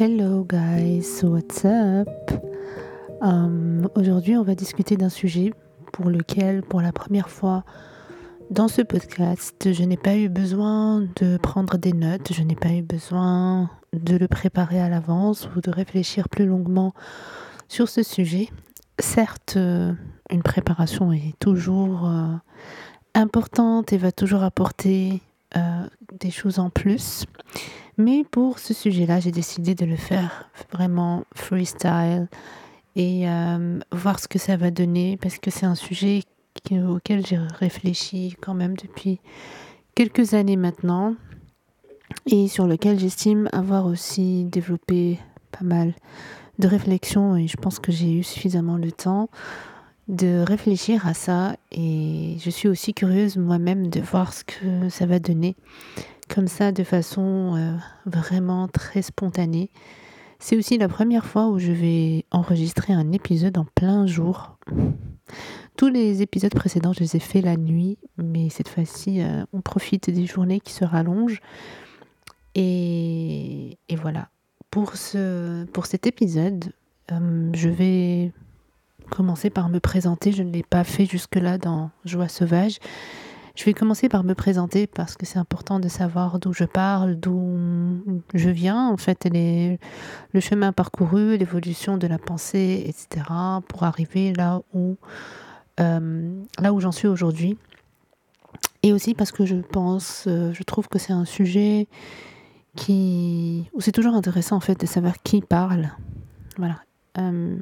Hello guys, what's up? Um, Aujourd'hui, on va discuter d'un sujet pour lequel, pour la première fois dans ce podcast, je n'ai pas eu besoin de prendre des notes, je n'ai pas eu besoin de le préparer à l'avance ou de réfléchir plus longuement sur ce sujet. Certes, euh, une préparation est toujours euh, importante et va toujours apporter des choses en plus. Mais pour ce sujet-là, j'ai décidé de le faire vraiment freestyle et euh, voir ce que ça va donner parce que c'est un sujet auquel j'ai réfléchi quand même depuis quelques années maintenant et sur lequel j'estime avoir aussi développé pas mal de réflexions et je pense que j'ai eu suffisamment le temps de réfléchir à ça et je suis aussi curieuse moi-même de voir ce que ça va donner comme ça de façon euh, vraiment très spontanée. C'est aussi la première fois où je vais enregistrer un épisode en plein jour. Tous les épisodes précédents, je les ai faits la nuit, mais cette fois-ci, euh, on profite des journées qui se rallongent. Et, et voilà. Pour, ce, pour cet épisode, euh, je vais commencer par me présenter. Je ne l'ai pas fait jusque-là dans Joie sauvage. Je vais commencer par me présenter parce que c'est important de savoir d'où je parle, d'où je viens, en fait, le chemin parcouru, l'évolution de la pensée, etc., pour arriver là où, euh, là où j'en suis aujourd'hui. Et aussi parce que je pense, euh, je trouve que c'est un sujet qui, où c'est toujours intéressant en fait de savoir qui parle. Voilà. Euh,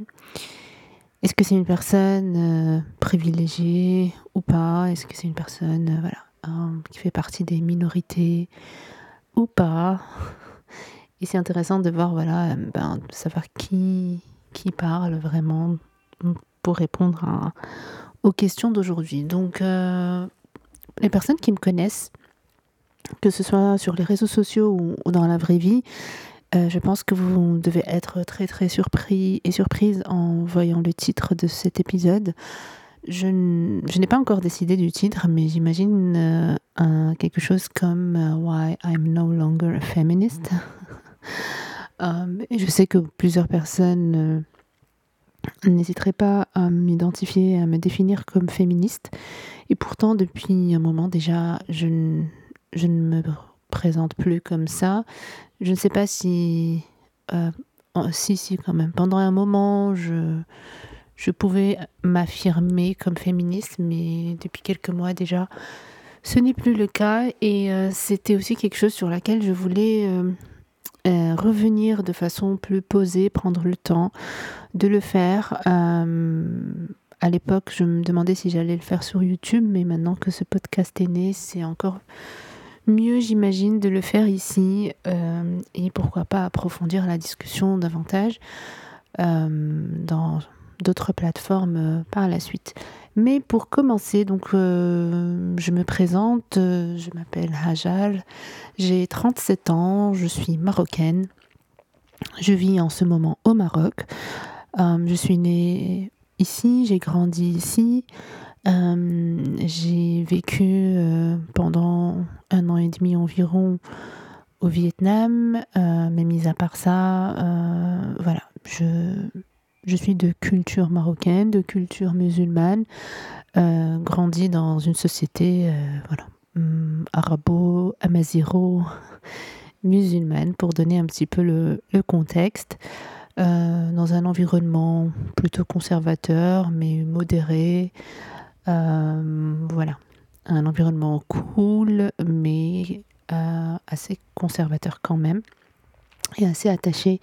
est-ce que c'est une personne euh, privilégiée ou pas? Est-ce que c'est une personne euh, voilà, euh, qui fait partie des minorités ou pas? Et c'est intéressant de voir, voilà, euh, ben, de savoir qui, qui parle vraiment pour répondre aux questions d'aujourd'hui. Donc, les personnes qui me connaissent, que ce soit sur les réseaux sociaux ou dans la vraie vie, euh, je pense que vous devez être très très surpris et surprise en voyant le titre de cet épisode. Je, n'ai pas encore décidé du titre, mais j'imagine euh, quelque chose comme euh, Why I'm no longer a feminist. Et je sais que plusieurs personnes n'hésiteraient pas à m'identifier, à me définir comme féministe. Et pourtant, depuis un moment déjà, je, je ne me présente plus comme ça. Je ne sais pas si... euh, si, si, quand même. Pendant un moment, je, je pouvais m'affirmer comme féministe, mais depuis quelques mois déjà, ce n'est plus le cas. Et euh, c'était aussi quelque chose sur laquelle je voulais euh, revenir de façon plus posée, prendre le temps de le faire. À l'époque, je me demandais si j'allais le faire sur YouTube, mais maintenant que ce podcast est né, c'est encore mieux, j'imagine, de le faire ici euh, et pourquoi pas approfondir la discussion davantage euh, dans d'autres plateformes euh, par la suite. Mais pour commencer, donc je me présente, je m'appelle Hajal, j'ai 37 ans, je suis marocaine, je vis en ce moment au Maroc, je suis née ici, j'ai grandi ici, euh, j'ai vécu euh, pendant un an et demi environ au Vietnam, euh, mais mis à part ça, voilà, je, je suis de culture marocaine, de culture musulmane, grandi dans une société, voilà, hum, arabo, amaziro, musulmane, pour donner un petit peu le, le contexte, dans un environnement plutôt conservateur, mais modéré, voilà, un environnement cool, mais euh, assez conservateur quand même, et assez attaché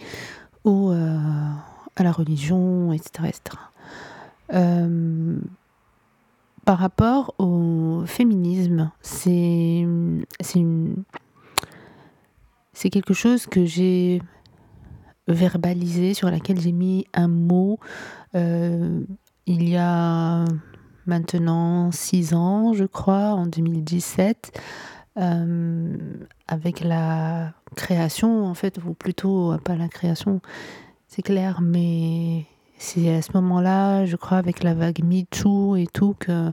euh, à la religion, etc. Euh, par rapport au féminisme, c'est quelque chose que j'ai verbalisé, sur laquelle j'ai mis un mot. Euh, il y a maintenant six ans, je crois, en 2017, euh, avec la création, en fait, ou plutôt euh, pas la création, c'est clair, mais c'est à ce moment-là, je crois, avec la vague MeToo et tout, que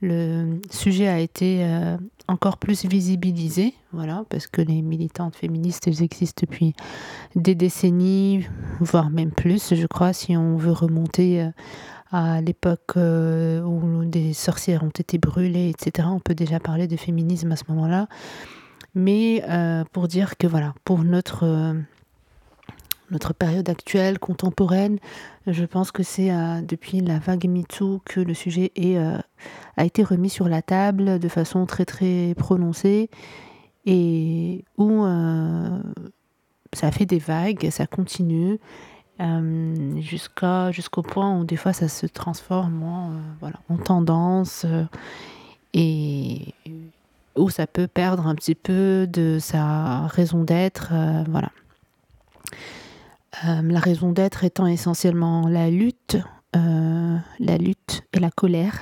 le sujet a été euh, encore plus visibilisé, voilà, parce que les militantes féministes elles existent depuis des décennies, voire même plus, je crois, si on veut remonter euh, à l'époque euh, où des sorcières ont été brûlées, etc. On peut déjà parler de féminisme à ce moment-là. Mais pour dire que voilà, pour notre notre période actuelle, contemporaine, je pense que c'est euh, depuis la vague MeToo que le sujet est, euh, a été remis sur la table de façon très très prononcée et où euh, ça fait des vagues, ça continue jusqu'à jusqu'au point où des fois ça se transforme en, voilà, en tendance et où ça peut perdre un petit peu de sa raison d'être. voilà. Euh, la raison d'être étant essentiellement la lutte, euh, la lutte et la colère,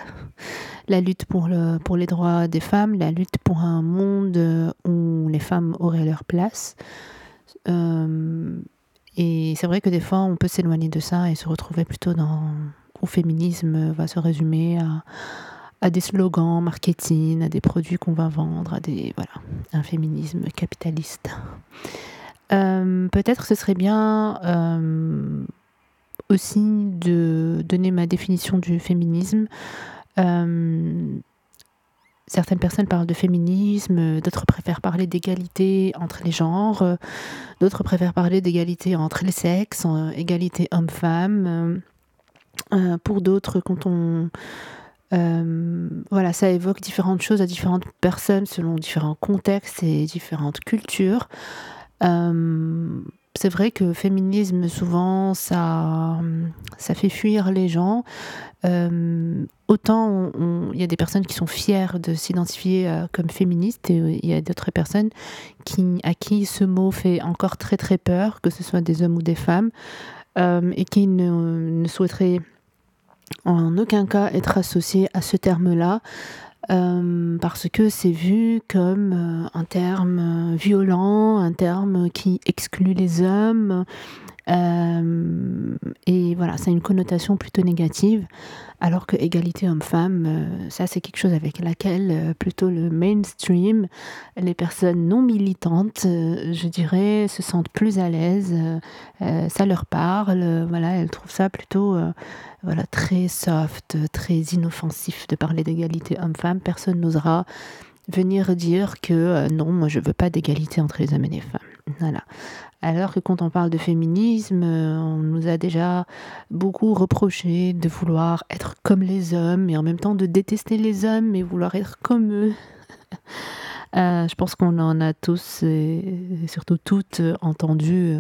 la lutte pour, pour les droits des femmes, la lutte pour un monde où les femmes auraient leur place. Euh, et c'est vrai que des fois, on peut s'éloigner de ça et se retrouver plutôt dans au féminisme va se résumer à, des slogans marketing, à des produits qu'on va vendre, à des voilà, un féminisme capitaliste. Euh, peut-être ce serait bien euh, aussi de donner ma définition du féminisme. Euh, certaines personnes parlent de féminisme, d'autres préfèrent parler d'égalité entre les genres, d'autres préfèrent parler d'égalité entre les sexes, égalité homme-femme. pour d'autres, quand on... voilà, ça évoque différentes choses à différentes personnes selon différents contextes et différentes cultures. Euh, c'est vrai que féminisme, souvent, ça, ça fait fuir les gens. Euh, autant il y a des personnes qui sont fières de s'identifier euh, comme féministes et il y a d'autres personnes à qui ce mot fait encore très très peur, que ce soit des hommes ou des femmes, et qui ne, ne souhaiteraient en aucun cas être associés à ce terme-là. Euh, parce que c'est vu comme euh, un terme euh, violent, un terme qui exclut les hommes. Et voilà, c'est une connotation plutôt négative, alors que égalité homme-femme, ça c'est quelque chose avec laquelle plutôt le mainstream, les personnes non militantes, je dirais, se sentent plus à l'aise, ça leur parle, voilà, elles trouvent ça plutôt voilà, très soft, très inoffensif de parler d'égalité homme-femme. Personne n'osera venir dire que euh, non, moi je veux pas d'égalité entre les hommes et les femmes. Voilà. Alors que quand on parle de féminisme, euh, on nous a déjà beaucoup reproché de vouloir être comme les hommes et en même temps de détester les hommes et vouloir être comme eux. Euh, je pense qu'on en a tous et surtout toutes entendu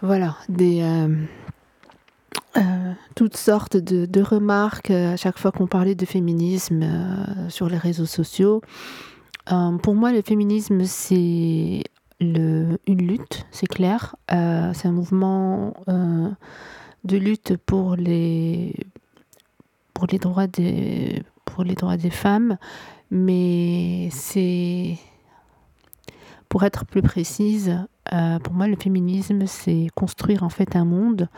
voilà, des, euh, toutes sortes de, remarques euh, à chaque fois qu'on parlait de féminisme euh, sur les réseaux sociaux. pour moi, le féminisme, c'est une lutte, c'est clair. c'est un mouvement de lutte pour les, pour les droits des, pour les droits des femmes, mais c'est, pour être plus précise, euh, pour moi, le féminisme, c'est construire en fait un monde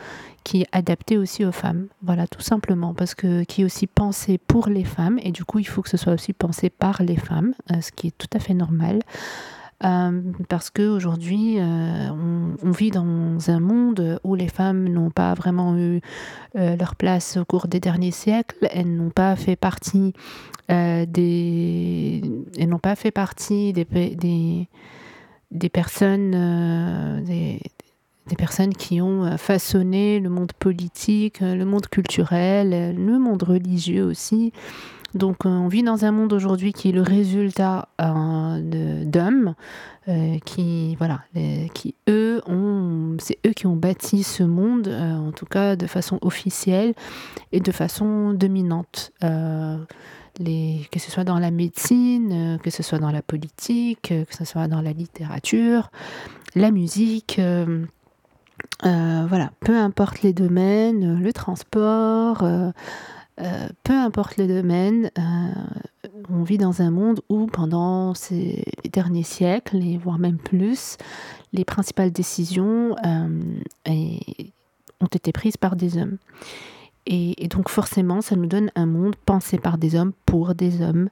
qui est adapté aussi aux femmes. Voilà, tout simplement, parce que qui est aussi pensé pour les femmes, et du coup, il faut que ce soit aussi pensé par les femmes, euh, ce qui est tout à fait normal. Euh, parce qu'aujourd'hui, on, on, vit dans un monde où les femmes n'ont pas vraiment eu leur place au cours des derniers siècles. Elles n'ont pas fait partie des, elles n'ont pas fait partie des, des des personnes, euh, des, personnes qui ont euh, façonné le monde politique, euh, le monde culturel, le monde religieux aussi. Donc on vit dans un monde aujourd'hui qui est le résultat d'hommes qui, voilà, qui eux ont, c'est eux qui ont bâti ce monde, en tout cas de façon officielle et de façon dominante que ce soit dans la médecine, euh, que ce soit dans la politique, euh, que ce soit dans la littérature, la musique. Euh, voilà, peu importe les domaines, le transport, peu importe les domaines, on vit dans un monde où pendant ces derniers siècles, et voire même plus, les principales décisions ont été prises par des hommes. Et, donc forcément, ça nous donne un monde pensé par des hommes pour des hommes,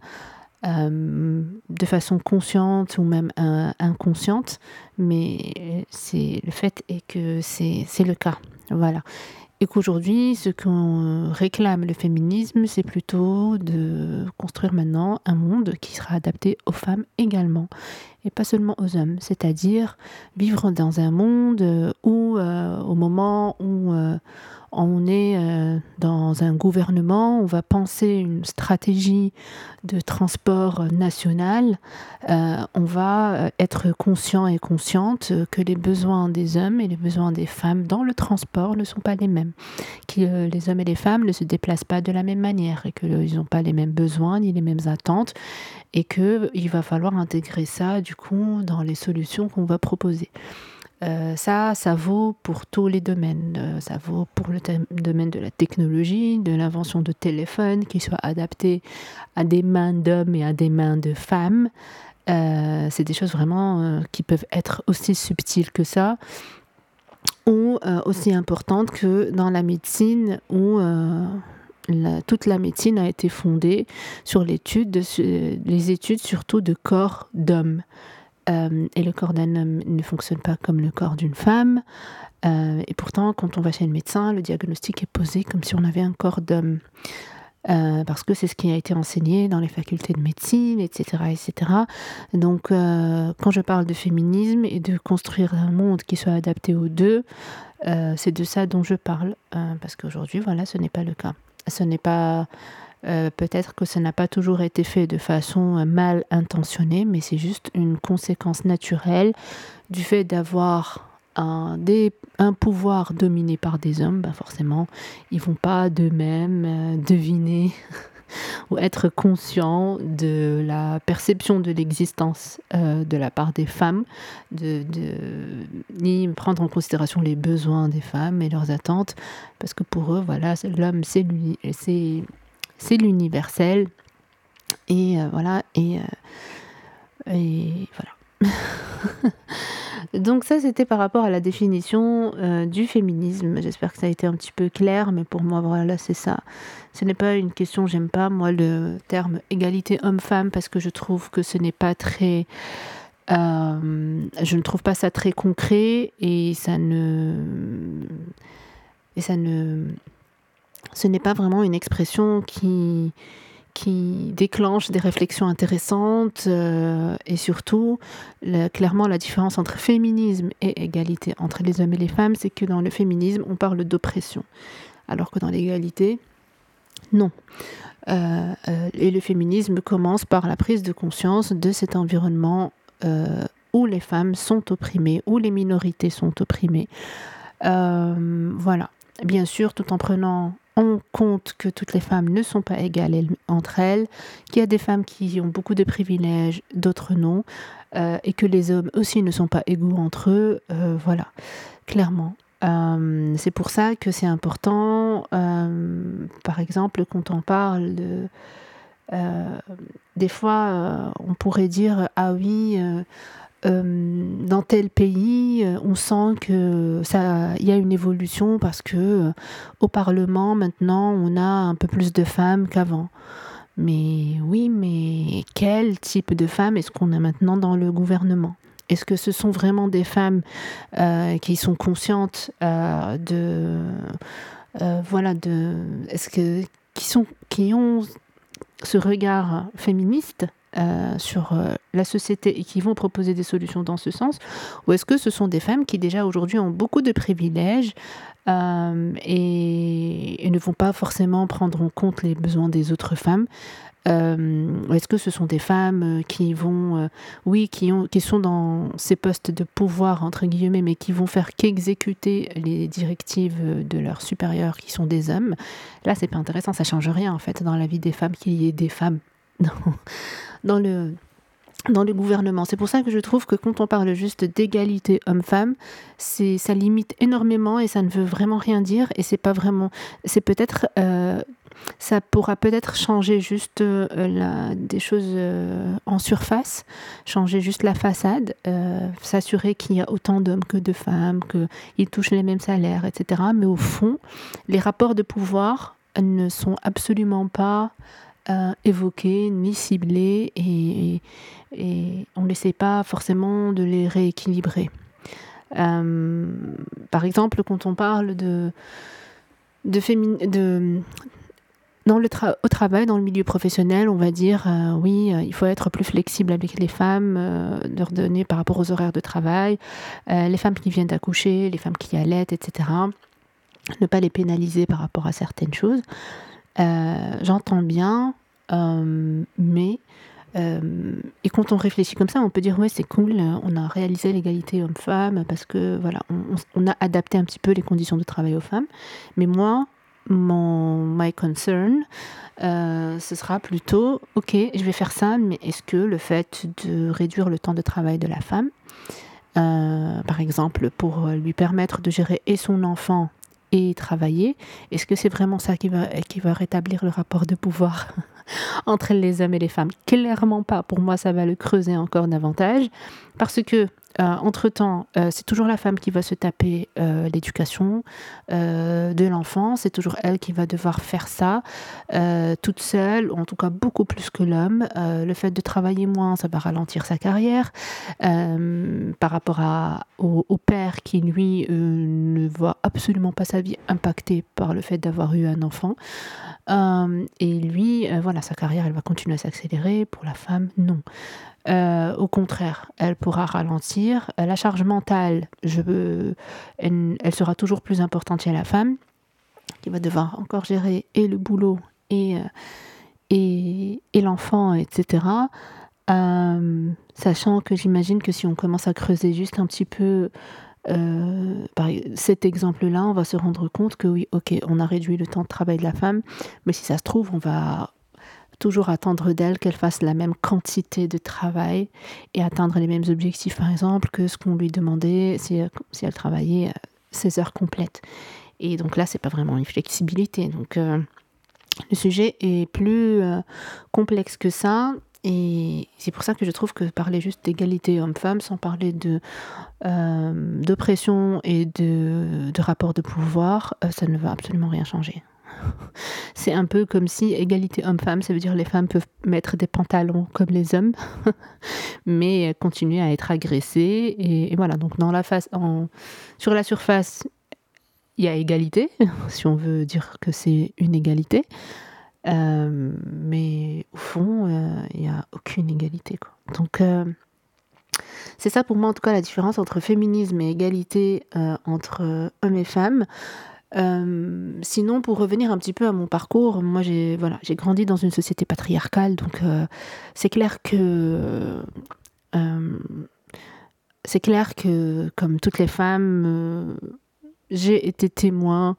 euh, de façon consciente ou même inconsciente, mais le fait est que c'est le cas. Voilà et qu'aujourd'hui, ce qu'on réclame le féminisme, c'est plutôt de construire maintenant un monde qui sera adapté aux femmes également, et pas seulement aux hommes, c'est-à-dire vivre dans un monde où, euh, au moment où euh, on est euh, dans un gouvernement, on va penser une stratégie de transport national, euh, on va euh, être conscient et consciente que les besoins des hommes et les besoins des femmes dans le transport ne sont pas les mêmes, que les hommes et les femmes ne se déplacent pas de la même manière et qu'ils n'ont pas les mêmes besoins ni les mêmes attentes et qu'il va falloir intégrer ça du coup dans les solutions qu'on va proposer. Euh, ça, ça vaut pour tous les domaines. Euh, ça vaut pour le domaine de la technologie, de l'invention de téléphones qui soient adaptés à des mains d'hommes et à des mains de femmes. Euh, c'est des choses vraiment qui peuvent être aussi subtiles que ça, ou aussi importantes que dans la médecine où toute la médecine a été fondée sur l'étude, les études surtout de corps d'hommes. Euh, et le corps d'un homme ne fonctionne pas comme le corps d'une femme. Euh, et pourtant, quand on va chez le médecin, le diagnostic est posé comme si on avait un corps d'homme. Euh, parce que c'est ce qui a été enseigné dans les facultés de médecine, etc. etc. Donc, quand je parle de féminisme et de construire un monde qui soit adapté aux deux, c'est de ça dont je parle. parce qu'aujourd'hui, voilà, ce n'est pas le cas. Ce n'est pas euh, peut-être que ça n'a pas toujours été fait de façon euh, mal intentionnée, mais c'est juste une conséquence naturelle du fait d'avoir un, pouvoir dominé par des hommes. Bah forcément, ils vont pas d'eux-mêmes euh, deviner ou être conscients de la perception de l'existence de la part des femmes, de, ni prendre en considération les besoins des femmes et leurs attentes, parce que pour eux, voilà, l'homme, c'est l'universel. Et euh, voilà, et, euh, et voilà. Donc ça, c'était par rapport à la définition euh, du féminisme. J'espère que ça a été un petit peu clair, mais pour moi, voilà, c'est ça. Ce n'est pas une question, j'aime pas, moi, le terme égalité homme-femme, parce que je trouve que ce n'est pas très... je ne trouve pas ça très concret, et ça ne... Et ça ne ce n'est pas vraiment une expression qui, qui déclenche des réflexions intéressantes euh, et surtout, clairement, la différence entre féminisme et égalité entre les hommes et les femmes, c'est que dans le féminisme, on parle d'oppression, alors que dans l'égalité, non. Euh, euh, et le féminisme commence par la prise de conscience de cet environnement où les femmes sont opprimées, où les minorités sont opprimées. voilà. Bien sûr, tout en prenant on compte que toutes les femmes ne sont pas égales entre elles, qu'il y a des femmes qui ont beaucoup de privilèges, d'autres non, euh, et que les hommes aussi ne sont pas égaux entre eux. Euh, voilà, clairement. Euh, c'est pour ça que c'est important, par exemple, quand on parle de... des fois, on pourrait dire, ah oui, euh, dans tel pays, euh, on sent que ça, il y a une évolution parce que euh, au Parlement maintenant, on a un peu plus de femmes qu'avant. Mais oui, mais quel type de femmes est-ce qu'on a maintenant dans le gouvernement? Est-ce que ce sont vraiment des femmes qui sont conscientes de, voilà, de, est-ce que qui sont, qui ont ce regard féministe? Euh, sur euh, la société et qui vont proposer des solutions dans ce sens Ou est-ce que ce sont des femmes qui déjà aujourd'hui ont beaucoup de privilèges euh, et, ne vont pas forcément prendre en compte les besoins des autres femmes Est-ce que ce sont des femmes qui vont, oui, qui, ont, qui sont dans ces postes de pouvoir, entre guillemets, mais qui vont faire qu'exécuter les directives de leurs supérieurs qui sont des hommes? Là, c'est pas intéressant, ça change rien en fait dans la vie des femmes qu'il y ait des femmes dans le dans le gouvernement. C'est pour ça que je trouve que quand on parle juste d'égalité homme-femme, c'est ça limite énormément et ça ne veut vraiment rien dire et c'est pas vraiment c'est peut-être euh, ça pourra peut-être changer juste la, des choses en surface, changer juste la façade, s'assurer qu'il y a autant d'hommes que de femmes, qu'ils touchent les mêmes salaires, etc. Mais au fond, les rapports de pouvoir ne sont absolument pas euh, évoqués ni ciblés et, on n'essaie pas forcément de les rééquilibrer. Euh, par exemple, quand on parle de, de, de dans le au travail, dans le milieu professionnel, on va dire euh, oui, il faut être plus flexible avec les femmes, leur donner par rapport aux horaires de travail, les femmes qui viennent d'accoucher, les femmes qui allaitent, etc. Ne pas les pénaliser par rapport à certaines choses. J'entends bien, euh, mais euh, et quand on réfléchit comme ça, on peut dire ouais c'est cool, on a réalisé l'égalité homme-femme parce que voilà, on, a adapté un petit peu les conditions de travail aux femmes. Mais moi, mon my concern, euh, ce sera plutôt ok, je vais faire ça, mais est-ce que le fait de réduire le temps de travail de la femme, par exemple, pour lui permettre de gérer et son enfant et travailler, est-ce que c'est vraiment ça qui va rétablir le rapport de pouvoir? entre les hommes et les femmes Clairement pas. Pour moi, ça va le creuser encore davantage. Parce que euh, entre-temps, euh, c'est toujours la femme qui va se taper euh, l'éducation de l'enfant, c'est toujours elle qui va devoir faire ça toute seule, ou en tout cas beaucoup plus que l'homme. le fait de travailler moins, ça va ralentir sa carrière par rapport à, au, au, père qui, lui, ne voit absolument pas sa vie impactée par le fait d'avoir eu un enfant. et lui, voilà, sa carrière, elle va continuer à s'accélérer. Pour la femme, non. Euh, au contraire, elle pourra ralentir. Euh, la charge mentale, elle, sera toujours plus importante chez la femme, qui va devoir encore gérer et le boulot et, euh, et l'enfant, etc. sachant que j'imagine que si on commence à creuser juste un petit peu par cet exemple-là, on va se rendre compte que oui, ok, on a réduit le temps de travail de la femme, mais si ça se trouve, on va toujours attendre d'elle qu'elle fasse la même quantité de travail et atteindre les mêmes objectifs, par exemple, que ce qu'on lui demandait si, si, elle travaillait 16 euh, heures complètes. Et donc là, c'est pas vraiment une flexibilité. Donc euh, le sujet est plus euh, complexe que ça. Et c'est pour ça que je trouve que parler juste d'égalité homme-femme sans parler de d'oppression et de, de rapport de pouvoir, ça ne va absolument rien changer. C'est un peu comme si égalité homme-femme, ça veut dire les femmes peuvent mettre des pantalons comme les hommes, mais continuer à être agressées. Et, voilà, donc dans la face, sur la surface, il y a égalité, si on veut dire que c'est une égalité. Euh, mais au fond, euh, il n'y a aucune égalité. Donc, euh, c'est ça pour moi, en tout cas, la différence entre féminisme et égalité entre hommes et femmes. Euh, sinon, pour revenir un petit peu à mon parcours, moi j'ai voilà, j'ai grandi dans une société patriarcale, donc euh, c'est clair que euh, c'est clair que comme toutes les femmes, j'ai été témoin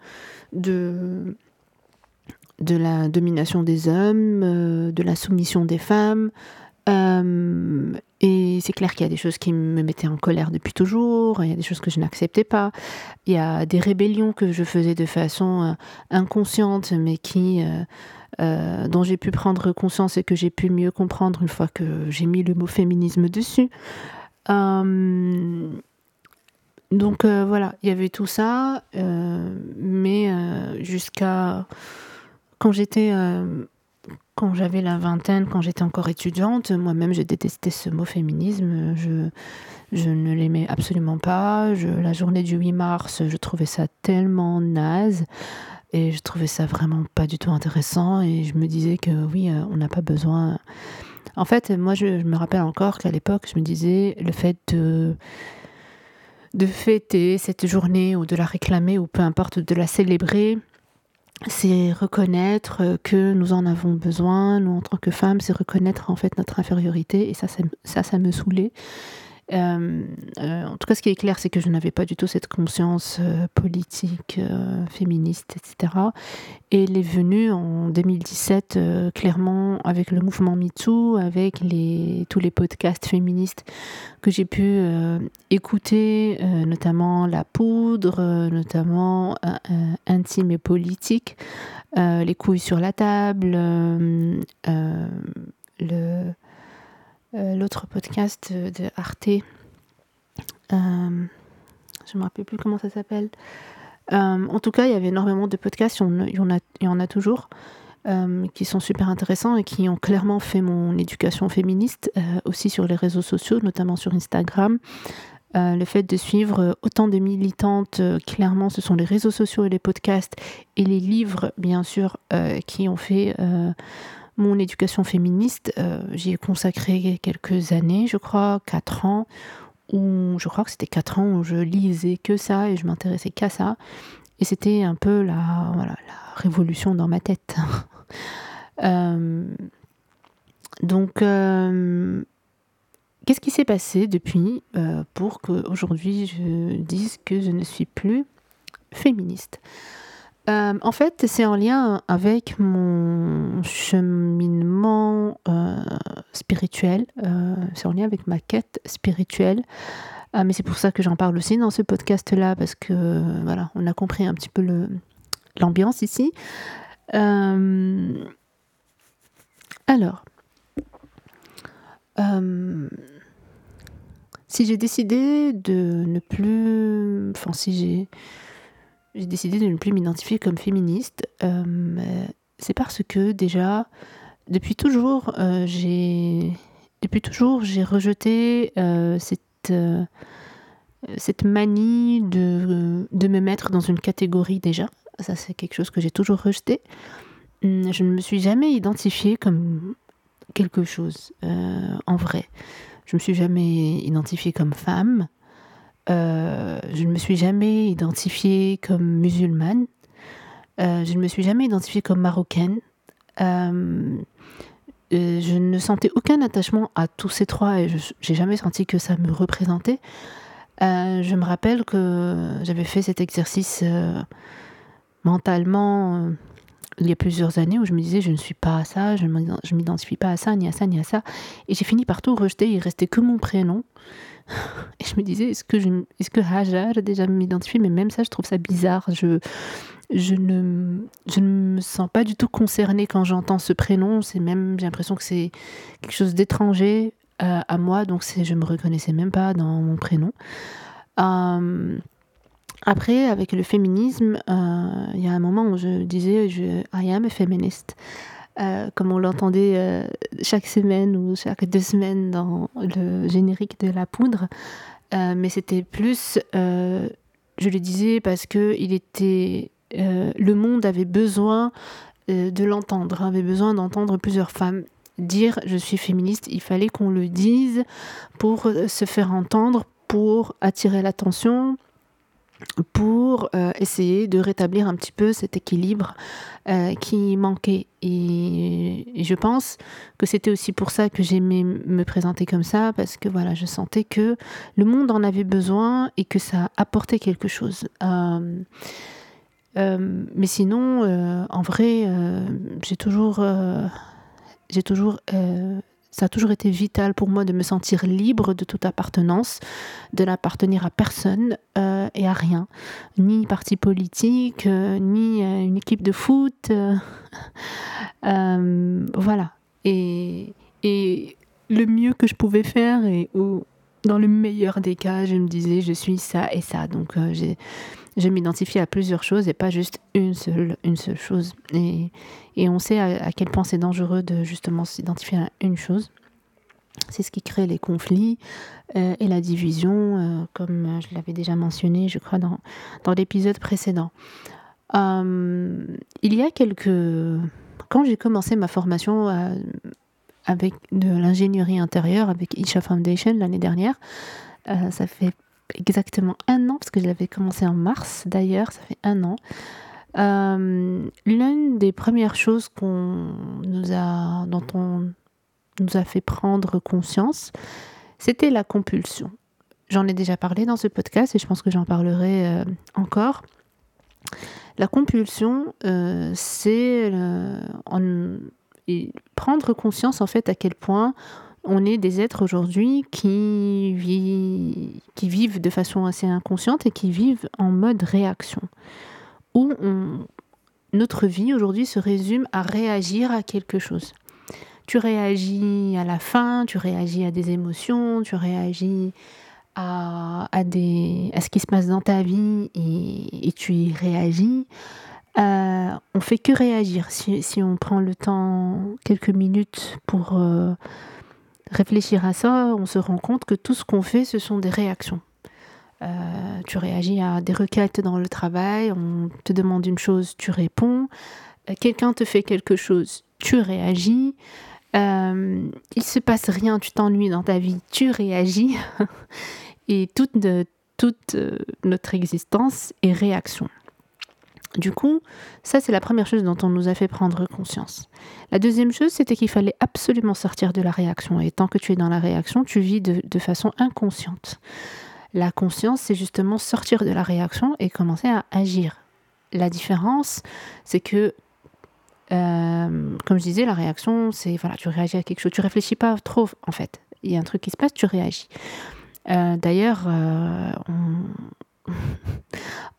de de la domination des hommes, de la soumission des femmes, et c'est clair qu'il y a des choses qui me mettaient en colère depuis toujours, il y a des choses que je n'acceptais pas, il y a des rébellions que je faisais de façon euh, inconsciente, mais qui, euh, dont j'ai pu prendre conscience et que j'ai pu mieux comprendre une fois que j'ai mis le mot féminisme dessus. donc voilà, il y avait tout ça, mais jusqu'à quand j'étais quand j'avais la vingtaine, quand j'étais encore étudiante, moi-même, j'ai détesté ce mot féminisme. Je, je ne l'aimais absolument pas. La journée du 8 mars, je trouvais ça tellement naze. Et je trouvais ça vraiment pas du tout intéressant. Et je me disais que oui, euh, on n'a pas besoin. En fait, moi, je, je me rappelle encore qu'à l'époque, je me disais le fait de de fêter cette journée ou de la réclamer ou peu importe de la célébrer, c'est reconnaître que nous en avons besoin, nous en tant que femmes, c'est reconnaître en fait notre infériorité et ça, ça, ça me saoulait. Euh, euh, en tout cas, ce qui est clair, c'est que je n'avais pas du tout cette conscience euh, politique, féministe, etc. Et elle est venue en 2017, clairement, avec le mouvement MeToo, avec tous les podcasts féministes que j'ai pu écouter, notamment La Poudre, notamment Intime et Politique. Les couilles sur la table, le l'autre podcast de Arte. je ne me rappelle plus comment ça s'appelle. en tout cas, il y avait énormément de podcasts, il y en a, toujours. Euh, qui sont super intéressants et qui ont clairement fait mon éducation féministe euh, aussi sur les réseaux sociaux, notamment sur Instagram. Euh, le fait de suivre autant de militantes, clairement, ce sont les réseaux sociaux et les podcasts et les livres, bien sûr, qui ont fait mon éducation féministe. J'y ai consacré quelques années, je crois, quatre ans, où je crois que c'était quatre ans où je lisais que ça et je m'intéressais qu'à ça. Et c'était un peu la, révolution dans ma tête. Euh, donc, euh, qu'est-ce qui s'est passé depuis euh, pour qu'aujourd'hui je dise que je ne suis plus féministe? En fait, c'est en lien avec mon cheminement spirituel, c'est en lien avec ma quête spirituelle. mais c'est pour ça que j'en parle aussi dans ce podcast-là, parce que voilà, on a compris un petit peu l'ambiance ici. Euh, alors, euh, si j'ai décidé de ne plus, enfin si j'ai j'ai décidé de ne plus m'identifier comme féministe, euh, c'est parce que déjà depuis toujours j'ai depuis toujours j'ai rejeté cette cette manie de, de me mettre dans une catégorie déjà ça, c'est quelque chose que j'ai toujours rejeté. Hum, je ne me suis jamais identifiée comme quelque chose euh, en vrai. Je ne me suis jamais identifiée comme femme. Euh, je ne me suis jamais identifiée comme musulmane. Euh, je ne me suis jamais identifiée comme marocaine. je ne sentais aucun attachement à tous ces trois et je n'ai jamais senti que ça me représentait. je me rappelle que j'avais fait cet exercice mentalement euh, il y a plusieurs années où je me disais je ne suis pas à ça, je ne m'identifie pas à ça, ni à ça, ni à ça. Et j'ai fini par tout rejeter, il restait que mon prénom. Et je me disais, est-ce que, je, est-ce que Hajar déjà m'identifie Mais même ça, je trouve ça bizarre. Je, je, ne, je ne me sens pas du tout concernée quand j'entends ce prénom. C'est même, j'ai l'impression que c'est quelque chose d'étranger euh, à moi. Donc je ne me reconnaissais même pas dans mon prénom. Après, avec le féminisme, euh, il y a un moment où je disais je, I am a feminist. Euh, comme on l'entendait euh, chaque semaine ou chaque deux semaines dans le générique de La Poudre. mais c'était plus, je le disais parce que il était, le monde avait besoin de l'entendre, avait besoin d'entendre plusieurs femmes dire je suis féministe. Il fallait qu'on le dise pour se faire entendre, pour attirer l'attention, pour euh, essayer de rétablir un petit peu cet équilibre euh, qui manquait. Et, je pense que c'était aussi pour ça que j'aimais me présenter comme ça, parce que voilà, je sentais que le monde en avait besoin et que ça apportait quelque chose. Euh, mais sinon, en vrai, j'ai toujours, j'ai toujours ça a toujours été vital pour moi de me sentir libre de toute appartenance, de n'appartenir à personne euh, et à rien, ni parti politique, euh, ni euh, une équipe de foot. voilà. Et, et, le mieux que je pouvais faire, et dans le meilleur des cas, je me disais, je suis ça et ça. Donc j'ai je m'identifiais à plusieurs choses et pas juste une seule, une seule chose. Et, et on sait à, quel point c'est dangereux de justement s'identifier à une chose. C'est ce qui crée les conflits euh, et la division, euh, comme je l'avais déjà mentionné, je crois, dans, dans l'épisode précédent. Euh, il y a quelques... Quand j'ai commencé ma formation avec de l'ingénierie intérieure avec Isha Foundation l'année dernière, ça fait exactement un an, parce que je l'avais commencé en mars d'ailleurs, ça fait un an. Euh, l'une des premières choses qu'on nous a, dont on nous a fait prendre conscience, c'était la compulsion. J'en ai déjà parlé dans ce podcast et je pense que j'en parlerai euh, encore. La compulsion, euh, c'est prendre conscience en fait à quel point on est des êtres aujourd'hui qui, vivent de façon assez inconsciente et qui vivent en mode réaction. Où notre vie aujourd'hui se résume à réagir à quelque chose. Tu réagis à la faim, tu réagis à des émotions, tu réagis à, des, à ce qui se passe dans ta vie et, tu y réagis. Euh, on fait que réagir. Si, on prend le temps, quelques minutes pour euh, réfléchir à ça, on se rend compte que tout ce qu'on fait, ce sont des réactions. Euh, tu réagis à des requêtes dans le travail, on te demande une chose, tu réponds. Euh, quelqu'un te fait quelque chose, tu réagis. Euh, il se passe rien, tu t'ennuies dans ta vie, tu réagis. Et toute, toute notre existence est réaction. Du coup, ça c'est la première chose dont on nous a fait prendre conscience. La deuxième chose, c'était qu'il fallait absolument sortir de la réaction. Et tant que tu es dans la réaction, tu vis de façon inconsciente. La conscience, c'est justement sortir de la réaction et commencer à agir. La différence, c'est que, euh, comme je disais, la réaction, c'est voilà, tu réagis à quelque chose, tu réfléchis pas trop en fait. Il y a un truc qui se passe, tu réagis. Euh, d'ailleurs, euh, on,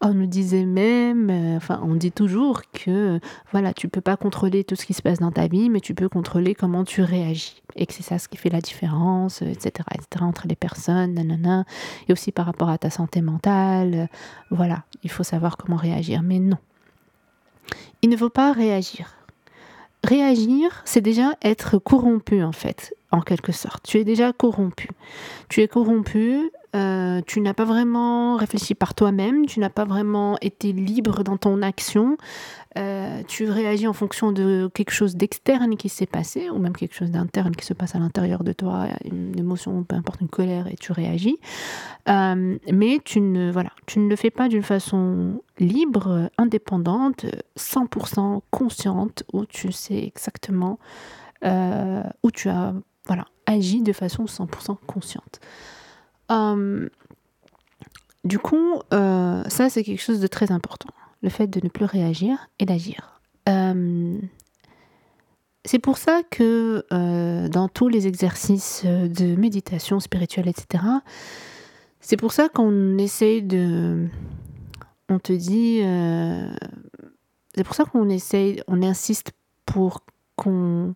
on nous disait même, euh, enfin, on dit toujours que voilà, tu peux pas contrôler tout ce qui se passe dans ta vie, mais tu peux contrôler comment tu réagis. Et que c'est ça ce qui fait la différence, etc., etc., entre les personnes, nanana, et aussi par rapport à ta santé mentale. Voilà, il faut savoir comment réagir. Mais non, il ne faut pas réagir. Réagir, c'est déjà être corrompu, en fait, en quelque sorte. Tu es déjà corrompu. Tu es corrompu euh, tu n'as pas vraiment réfléchi par toi-même, tu n'as pas vraiment été libre dans ton action, euh, tu réagis en fonction de quelque chose d'externe qui s'est passé, ou même quelque chose d'interne qui se passe à l'intérieur de toi, une émotion, peu importe une colère, et tu réagis. Euh, mais tu ne, voilà, tu ne le fais pas d'une façon libre, indépendante, 100% consciente, où tu sais exactement où tu as voilà, agi de façon 100% consciente. Euh, du coup, euh, ça c'est quelque chose de très important, le fait de ne plus réagir et d'agir. Euh, c'est pour ça que dans tous les exercices de méditation spirituelle, etc., c'est pour ça qu'on essaye de... On te dit... c'est pour ça qu'on essaye, on insiste pour qu'on...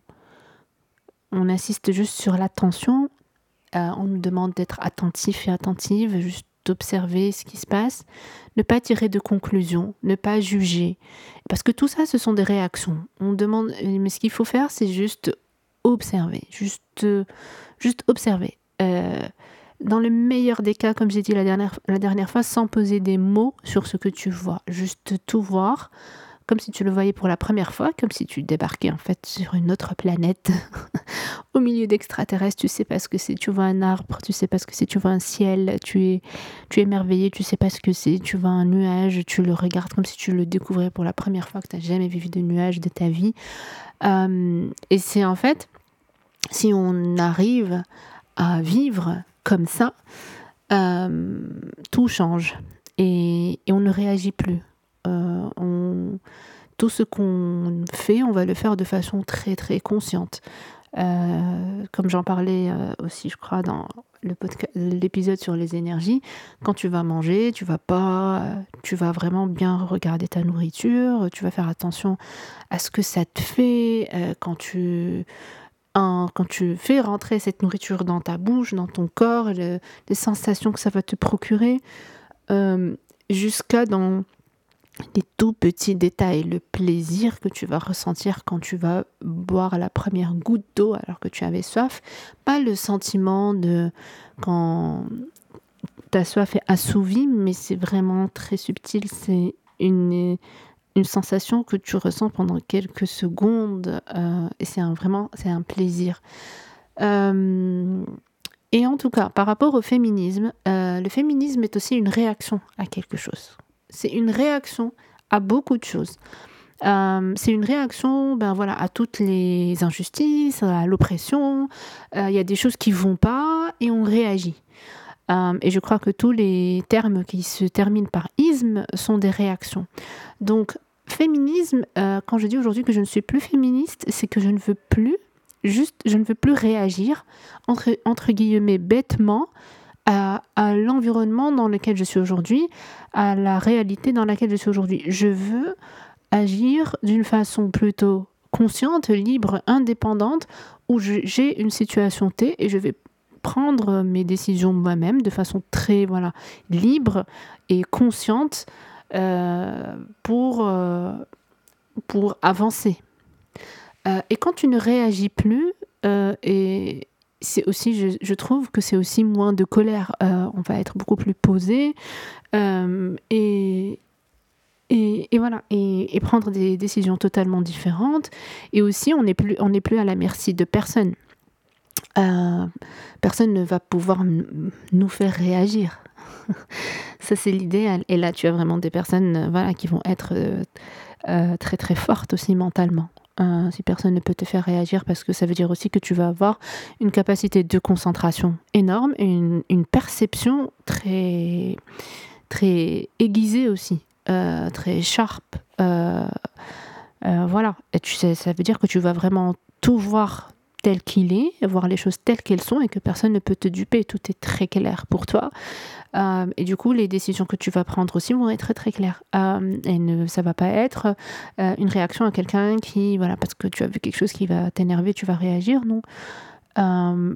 On insiste juste sur l'attention euh, on nous demande d'être attentif et attentive, juste d'observer ce qui se passe, ne pas tirer de conclusions, ne pas juger. Parce que tout ça, ce sont des réactions. On demande, mais ce qu'il faut faire, c'est juste observer, juste, juste observer. Euh, dans le meilleur des cas, comme j'ai dit la dernière, la dernière fois, sans poser des mots sur ce que tu vois, juste tout voir, comme si tu le voyais pour la première fois, comme si tu débarquais en fait sur une autre planète, au milieu d'extraterrestres, tu sais pas ce que c'est, tu vois un arbre, tu sais pas ce que c'est, tu vois un ciel, tu es, tu es émerveillé, tu sais pas ce que c'est, tu vois un nuage, tu le regardes comme si tu le découvrais pour la première fois, que tu n'as jamais vu de nuage de ta vie. Euh, et c'est en fait, si on arrive à vivre comme ça, euh, tout change. Et, on ne réagit plus on, tout ce qu'on fait, on va le faire de façon très très consciente. Euh, comme j'en parlais euh, aussi, je crois, dans l'épisode sur les énergies, quand tu vas manger, tu vas pas, tu vas vraiment bien regarder ta nourriture, tu vas faire attention à ce que ça te fait quand tu quand tu fais rentrer cette nourriture dans ta bouche, dans ton corps, les sensations que ça va te procurer, jusqu'à dans les tout petits détails, le plaisir que tu vas ressentir quand tu vas boire la première goutte d'eau alors que tu avais soif, pas le sentiment de quand ta soif est assouvie, mais c'est vraiment très subtil, c'est une, sensation que tu ressens pendant quelques secondes euh, et c'est vraiment c'est un plaisir. Euh, et en tout cas, par rapport au féminisme, euh, le féminisme est aussi une réaction à quelque chose c'est une réaction à beaucoup de choses. Euh, c'est une réaction ben voilà, à toutes les injustices, à l'oppression. Euh, il y a des choses qui vont pas et on réagit. Euh, et je crois que tous les termes qui se terminent par isme sont des réactions. Donc, féminisme, quand je dis aujourd'hui que je ne suis plus féministe, c'est que je ne veux plus, juste, je ne veux plus réagir, entre, entre guillemets, bêtement, à, l'environnement dans lequel je suis aujourd'hui, à la réalité dans laquelle je suis aujourd'hui. Je veux agir d'une façon plutôt consciente, libre, indépendante, où j'ai une situation T et je vais prendre mes décisions moi-même de façon très voilà libre et consciente euh, pour, euh, pour avancer. Euh, et quand tu ne réagis plus, et c'est aussi, je, trouve que c'est aussi moins de colère. on va être beaucoup plus posé et, et, voilà, et, prendre des décisions totalement différentes. Et aussi, on n'est plus, on n'est plus à la merci de personne. personne ne va pouvoir nous faire réagir. Ça, c'est l'idéal. Et là, tu as vraiment des personnes euh, voilà, qui vont être euh, euh, très très fortes aussi mentalement. Si personne ne peut te faire réagir, parce que ça veut dire aussi que tu vas avoir une capacité de concentration énorme et une, perception très, très aiguisée aussi, très sharp. voilà. Et tu sais, ça veut dire que tu vas vraiment tout voir tel qu'il est, voir les choses telles qu'elles sont et que personne ne peut te duper. Tout est très clair pour toi. Euh, et du coup, les décisions que tu vas prendre aussi vont être très claires. Euh, et ne, ça va pas être euh, une réaction à quelqu'un qui, voilà, parce que tu as vu quelque chose qui va t'énerver, tu vas réagir, non.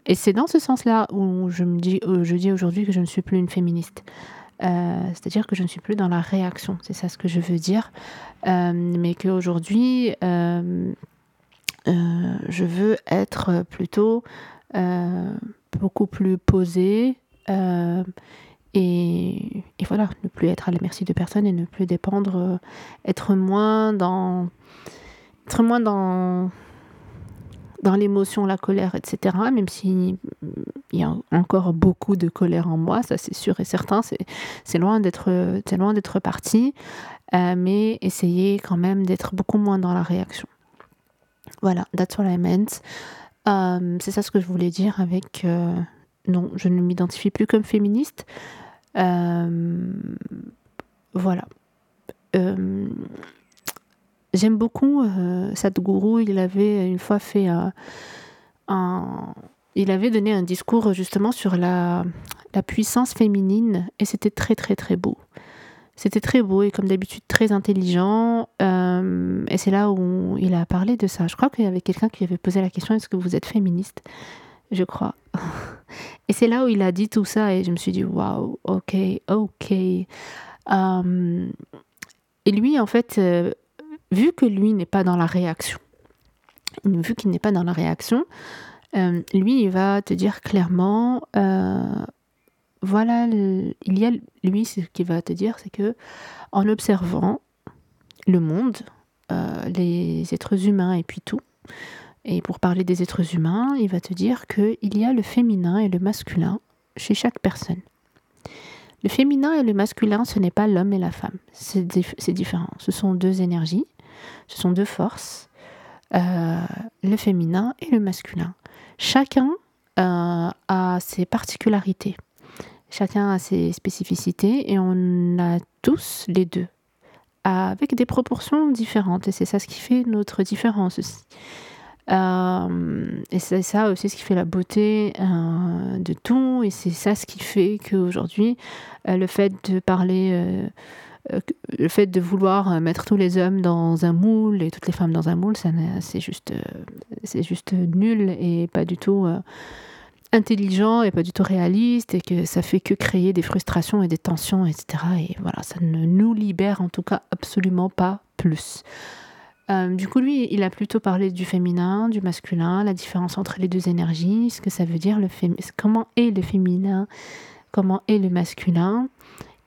et c'est dans ce sens-là où je me dis, je dis aujourd'hui que je ne suis plus une féministe. C'est-à-dire que je ne suis plus dans la réaction, c'est ça ce que je veux dire. mais qu'aujourd'hui, je veux être plutôt beaucoup plus posée, et, voilà, ne plus être à la merci de personne et ne plus dépendre, euh, être moins dans, être moins dans, dans l'émotion, la colère, etc. Même s'il y a encore beaucoup de colère en moi, ça c'est sûr et certain, c'est loin d'être parti, euh, mais essayer quand même d'être beaucoup moins dans la réaction. Voilà, that's what I meant. Euh, c'est ça ce que je voulais dire avec non, je ne m'identifie plus comme féministe. Euh, voilà. Euh, j'aime beaucoup euh, Sadhguru. Il avait une fois fait un, Il avait donné un discours justement sur la, la puissance féminine et c'était très très très beau. C'était très beau et comme d'habitude très intelligent. et c'est là où il a parlé de ça. Je crois qu'il y avait quelqu'un qui avait posé la question est-ce que vous êtes féministe? Je crois. Et c'est là où il a dit tout ça et je me suis dit, waouh, ok, ok. Euh, et lui, en fait, euh, vu que lui n'est pas dans la réaction, vu qu'il n'est pas dans la réaction, euh, lui, il va te dire clairement, voilà, il y a, lui, ce qu'il va te dire, c'est que en observant le monde, les êtres humains et puis tout, et pour parler des êtres humains, il va te dire qu'il y a le féminin et le masculin chez chaque personne. Le féminin et le masculin, ce n'est pas l'homme et la femme. C'est différent. Ce sont deux énergies, ce sont deux forces, euh, le féminin et le masculin. Chacun euh, a ses particularités, chacun a ses spécificités et on a tous les deux, avec des proportions différentes. Et c'est ça ce qui fait notre différence aussi. Euh, et c'est ça aussi ce qui fait la beauté euh, de tout. Et c'est ça ce qui fait qu'aujourd'hui, euh, le fait de parler, le fait de vouloir mettre tous les hommes dans un moule et toutes les femmes dans un moule, c'est juste nul et pas du tout intelligent et pas du tout réaliste et que ça fait que créer des frustrations et des tensions, etc. Et voilà, ça ne nous libère en tout cas absolument pas plus. Euh, du coup, lui, il a plutôt parlé du féminin, du masculin, la différence entre les deux énergies, ce que ça veut dire, le comment est le féminin, comment est le masculin.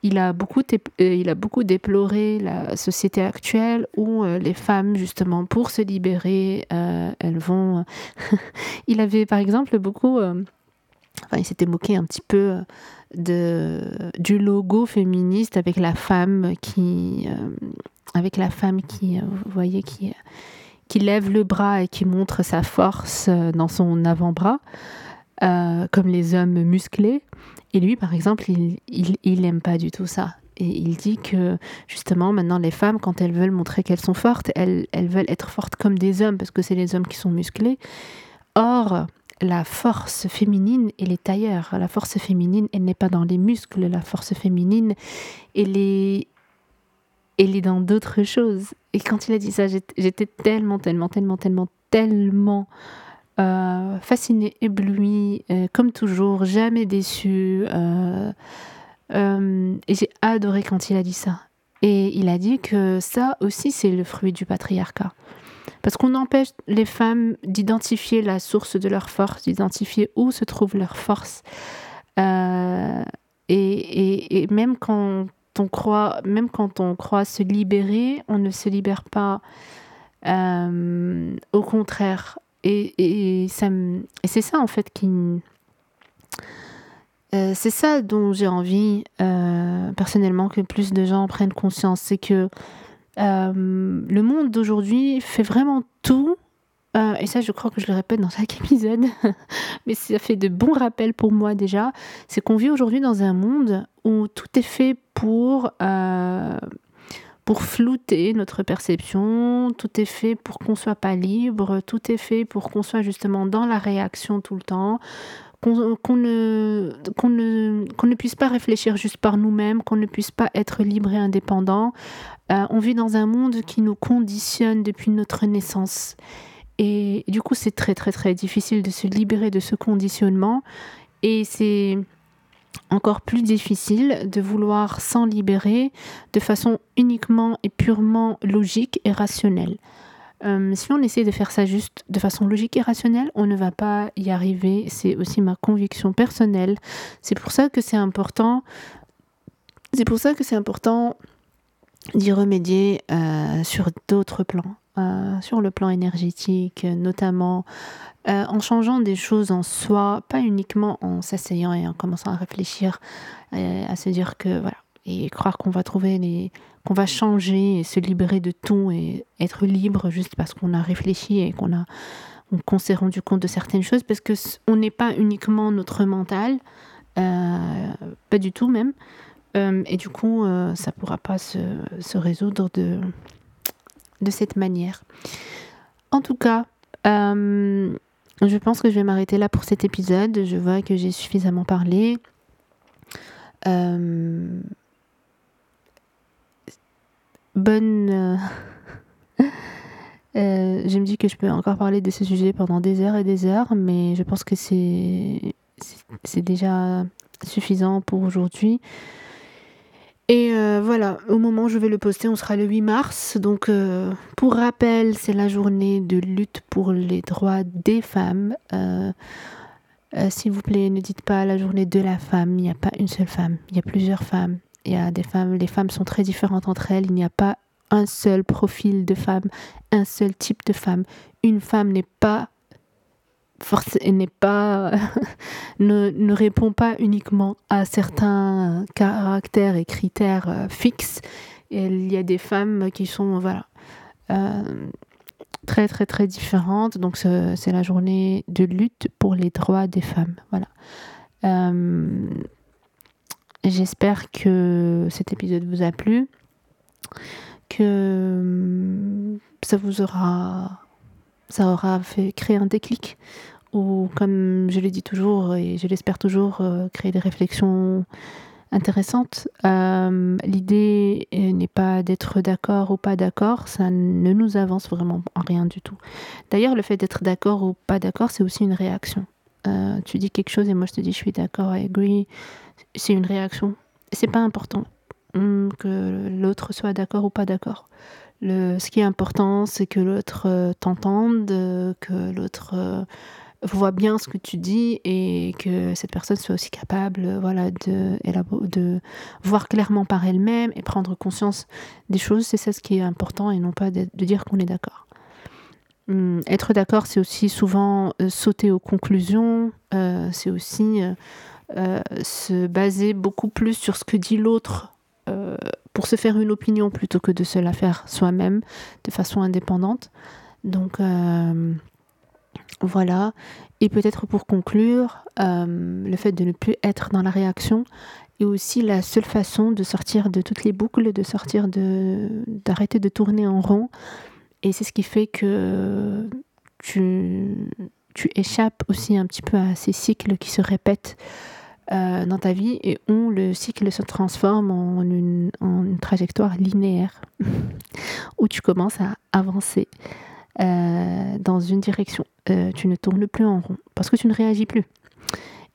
Il a beaucoup, euh, il a beaucoup déploré la société actuelle où euh, les femmes, justement, pour se libérer, elles vont... il avait, par exemple, beaucoup... Enfin, il s'était moqué un petit peu de, du logo féministe avec la femme qui avec la femme qui, euh, vous voyez, qui, qui lève le bras et qui montre sa force euh, dans son avant-bras, euh, comme les hommes musclés. Et lui, par exemple, il, il, n'aime pas du tout ça. Et il dit que justement, maintenant, les femmes, quand elles veulent montrer qu'elles sont fortes, elles, elles veulent être fortes comme des hommes, parce que c'est les hommes qui sont musclés. Or, la force féminine, elle est ailleurs. La force féminine, elle n'est pas dans les muscles. La force féminine, elle est, il est dans d'autres choses. Et quand il a dit ça, j'étais tellement, tellement, tellement, tellement, tellement euh, fascinée, éblouie, euh, comme toujours, jamais déçue. Euh, et j'ai adoré quand il a dit ça. Et il a dit que ça aussi, c'est le fruit du patriarcat. Parce qu'on empêche les femmes d'identifier la source de leur force, d'identifier où se trouve leur force. Et, et, même quand on croit, même quand on croit se libérer, on ne se libère pas. Euh, au contraire. Et, c'est ça en fait qui. Euh, c'est ça dont j'ai envie euh, personnellement que plus de gens prennent conscience. C'est que le monde d'aujourd'hui fait vraiment tout et ça, je crois que je le répète dans chaque épisode, mais ça fait de bons rappels pour moi déjà. C'est qu'on vit aujourd'hui dans un monde où tout est fait pour, euh, pour flouter notre perception, tout est fait pour qu'on soit pas libre, tout est fait pour qu'on soit justement dans la réaction tout le temps, qu'on ne, puisse pas réfléchir juste par nous-mêmes, qu'on ne puisse pas être libre et indépendant. Euh, on vit dans un monde qui nous conditionne depuis notre naissance. Et du coup, c'est très très très difficile de se libérer de ce conditionnement. Et c'est encore plus difficile de vouloir s'en libérer de façon uniquement et purement logique et rationnelle. Euh, si on essaie de faire ça juste de façon logique et rationnelle, on ne va pas y arriver. C'est aussi ma conviction personnelle. C'est pour ça que c'est important. C'est pour ça que c'est important d'y remédier euh, sur d'autres plans. Euh, sur le plan énergétique, notamment en changeant des choses en soi, pas uniquement en s'asseyant et en commençant à réfléchir, à se dire que voilà, et croire qu'on va trouver les, qu'on va changer et se libérer de tout et être libre juste parce qu'on a réfléchi et qu'on a, qu'on s'est rendu compte de certaines choses, parce que on n'est pas uniquement notre mental, pas du tout même. et du coup, ça ne pourra pas se, se résoudre de, de cette manière. En tout cas, euh, je pense que je vais m'arrêter là pour cet épisode. Je vois que j'ai suffisamment parlé. Euh, bonne... Euh, je me dis que je peux encore parler de ce sujet pendant des heures et des heures, mais je pense que c'est c'est déjà suffisant pour aujourd'hui. Et euh, voilà, au moment où je vais le poster, on sera le 8 mars. Donc, euh, pour rappel, c'est la journée de lutte pour les droits des femmes. Euh, s'il vous plaît, ne dites pas la journée de la femme. Il n'y a pas une seule femme. Il y a plusieurs femmes. Il y a des femmes. Les femmes sont très différentes entre elles. Il n'y a pas un seul profil de femme, un seul type de femme. Une femme n'est pas force n'est pas ne, ne, répond pas uniquement à certains caractères et critères euh, fixes. il y a des femmes qui sont voilà euh, très très très différentes. Donc c'est la journée de lutte pour les droits des femmes. Voilà. Euh, j'espère que cet épisode vous a plu, que ça vous aura ça aura fait créer un déclic ou comme je le dis toujours et je l'espère toujours, euh, créer des réflexions intéressantes. Euh, l'idée n'est pas d'être d'accord ou pas d'accord, ça ne nous avance vraiment en rien du tout. D'ailleurs, le fait d'être d'accord ou pas d'accord, c'est aussi une réaction. Euh, tu dis quelque chose et moi je te dis je suis d'accord, I agree, c'est une réaction. C'est pas important hum, que l'autre soit d'accord ou pas d'accord. Le, ce qui est important, c'est que l'autre euh, t'entende, que l'autre euh, voit bien ce que tu dis et que cette personne soit aussi capable voilà, de, de voir clairement par elle-même et prendre conscience des choses. C'est ça ce qui est important et non pas de, dire qu'on est d'accord. Hum, être d'accord, c'est aussi souvent euh, sauter aux conclusions, c'est aussi se baser beaucoup plus sur ce que dit l'autre pour se faire une opinion plutôt que de se la faire soi-même de façon indépendante. Donc euh, voilà. Et peut-être pour conclure, euh, le fait de ne plus être dans la réaction est aussi la seule façon de sortir de toutes les boucles, de sortir de d'arrêter de tourner en rond. Et c'est ce qui fait que tu, tu échappes aussi un petit peu à ces cycles qui se répètent dans ta vie et où le cycle se transforme en une, trajectoire linéaire, où tu commences à avancer dans une direction. tu ne tournes plus en rond parce que tu ne réagis plus.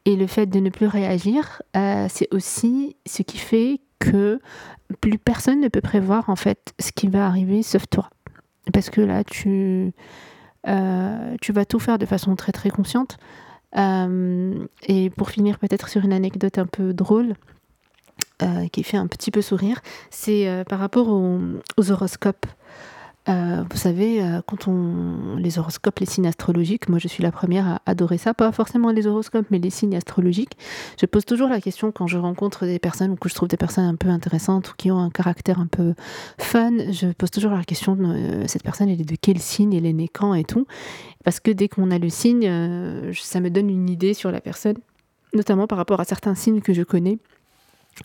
Et le fait de ne plus réagir, c'est aussi ce qui fait que plus personne ne peut prévoir en fait ce qui va arriver sauf toi. Parce que là, tu, euh, tu vas tout faire de façon très très consciente. Euh, et pour finir peut-être sur une anecdote un peu drôle, euh, qui fait un petit peu sourire, c'est par rapport aux horoscopes. Euh, vous savez, euh, quand on les horoscopes, les signes astrologiques, moi je suis la première à adorer ça, pas forcément les horoscopes, mais les signes astrologiques. Je pose toujours la question quand je rencontre des personnes ou que je trouve des personnes un peu intéressantes ou qui ont un caractère un peu fun, je pose toujours la question euh, cette personne elle est de quel signe, elle est née quand et tout, parce que dès qu'on a le signe, ça me donne une idée sur la personne, notamment par rapport à certains signes que je connais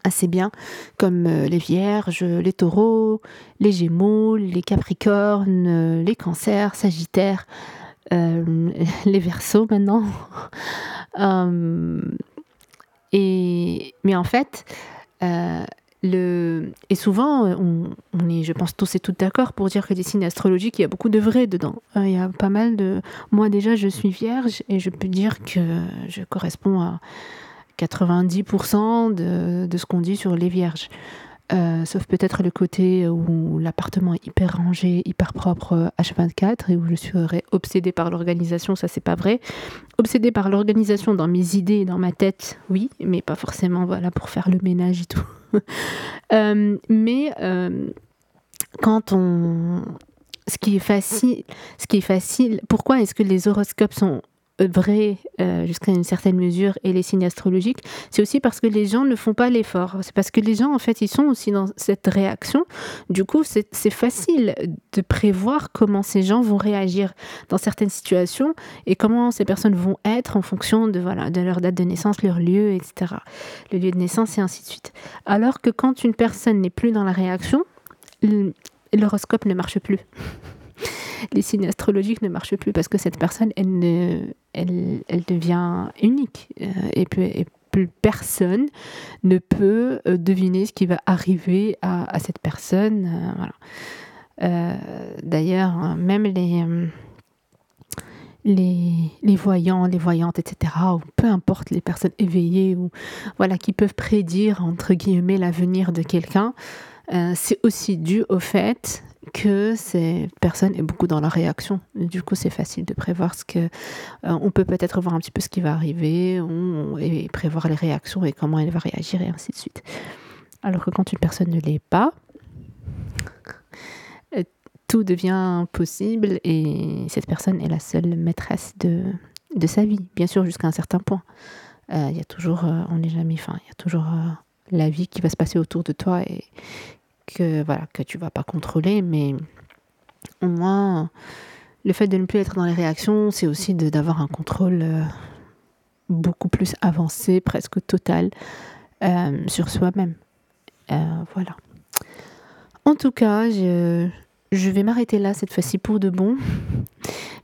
assez bien, comme euh, les vierges, les taureaux, les gémeaux, les capricornes, euh, les cancers, sagittaires, euh, les versos maintenant. et, mais en fait, le, et souvent, on, est, je pense, tous et toutes d'accord pour dire que des signes astrologiques, il y a beaucoup de vrai dedans. Il y a pas mal de. Moi, déjà, je suis vierge et je peux dire que je corresponds à 90% de, de, ce qu'on dit sur les vierges. Euh, sauf peut-être le côté où l'appartement est hyper rangé, hyper propre H24 et où je serais obsédée par l'organisation, ça c'est pas vrai. Obsédée par l'organisation dans mes idées dans ma tête, oui, mais pas forcément voilà pour faire le ménage et tout. Euh, mais euh, quand on ce qui est facile, ce qui est facile, pourquoi est-ce que les horoscopes sont vrai euh, jusqu'à une certaine mesure et les signes astrologiques, c'est aussi parce que les gens ne font pas l'effort. C'est parce que les gens, en fait, ils sont aussi dans cette réaction. Du coup, c'est facile de prévoir comment ces gens vont réagir dans certaines situations et comment ces personnes vont être en fonction de, voilà, de leur date de naissance, leur lieu, etc. Le lieu de naissance et ainsi de suite. Alors que quand une personne n'est plus dans la réaction, l'horoscope ne marche plus les signes astrologiques ne marchent plus parce que cette personne, elle, devient unique. Euh, et, plus, personne ne peut euh, deviner ce qui va arriver à, cette personne. Euh, D'ailleurs, hein, même les, les, les, voyants, les voyantes, etc., ou peu importe les personnes éveillées ou voilà qui peuvent prédire entre guillemets l'avenir de quelqu'un, c'est aussi dû au fait que ces personnes est beaucoup dans la réaction. du coup, c'est facile de prévoir ce que. Euh, on peut peut-être voir un petit peu ce qui va arriver et prévoir les réactions et comment elle va réagir et ainsi de suite. Alors que quand une personne ne l'est pas, euh, tout devient possible et cette personne est la seule maîtresse de, de sa vie, bien sûr jusqu'à un certain point. Euh, il y a toujours, on n'est jamais, enfin, il y a toujours la vie qui va se passer autour de toi et que voilà que tu vas pas contrôler, mais au moins le fait de ne plus être dans les réactions, c'est aussi d'avoir un contrôle euh, beaucoup plus avancé, presque total euh, sur soi-même. Euh, voilà. En tout cas, je, je vais m'arrêter là cette fois-ci pour de bon.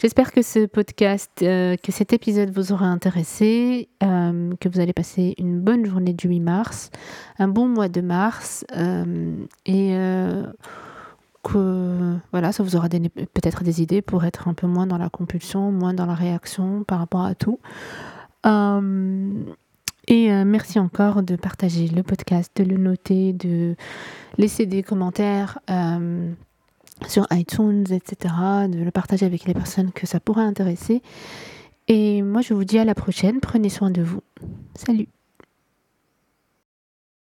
J'espère que ce podcast, euh, que cet épisode vous aura intéressé, euh, que vous allez passer une bonne journée du 8 mars, un bon mois de mars, euh, et que voilà, ça vous aura peut-être des idées pour être un peu moins dans la compulsion, moins dans la réaction par rapport à tout. et merci encore de partager le podcast, de le noter, de laisser des commentaires sur iTunes, etc., de le partager avec les personnes que ça pourrait intéresser. Et moi, je vous dis à la prochaine. Prenez soin de vous. Salut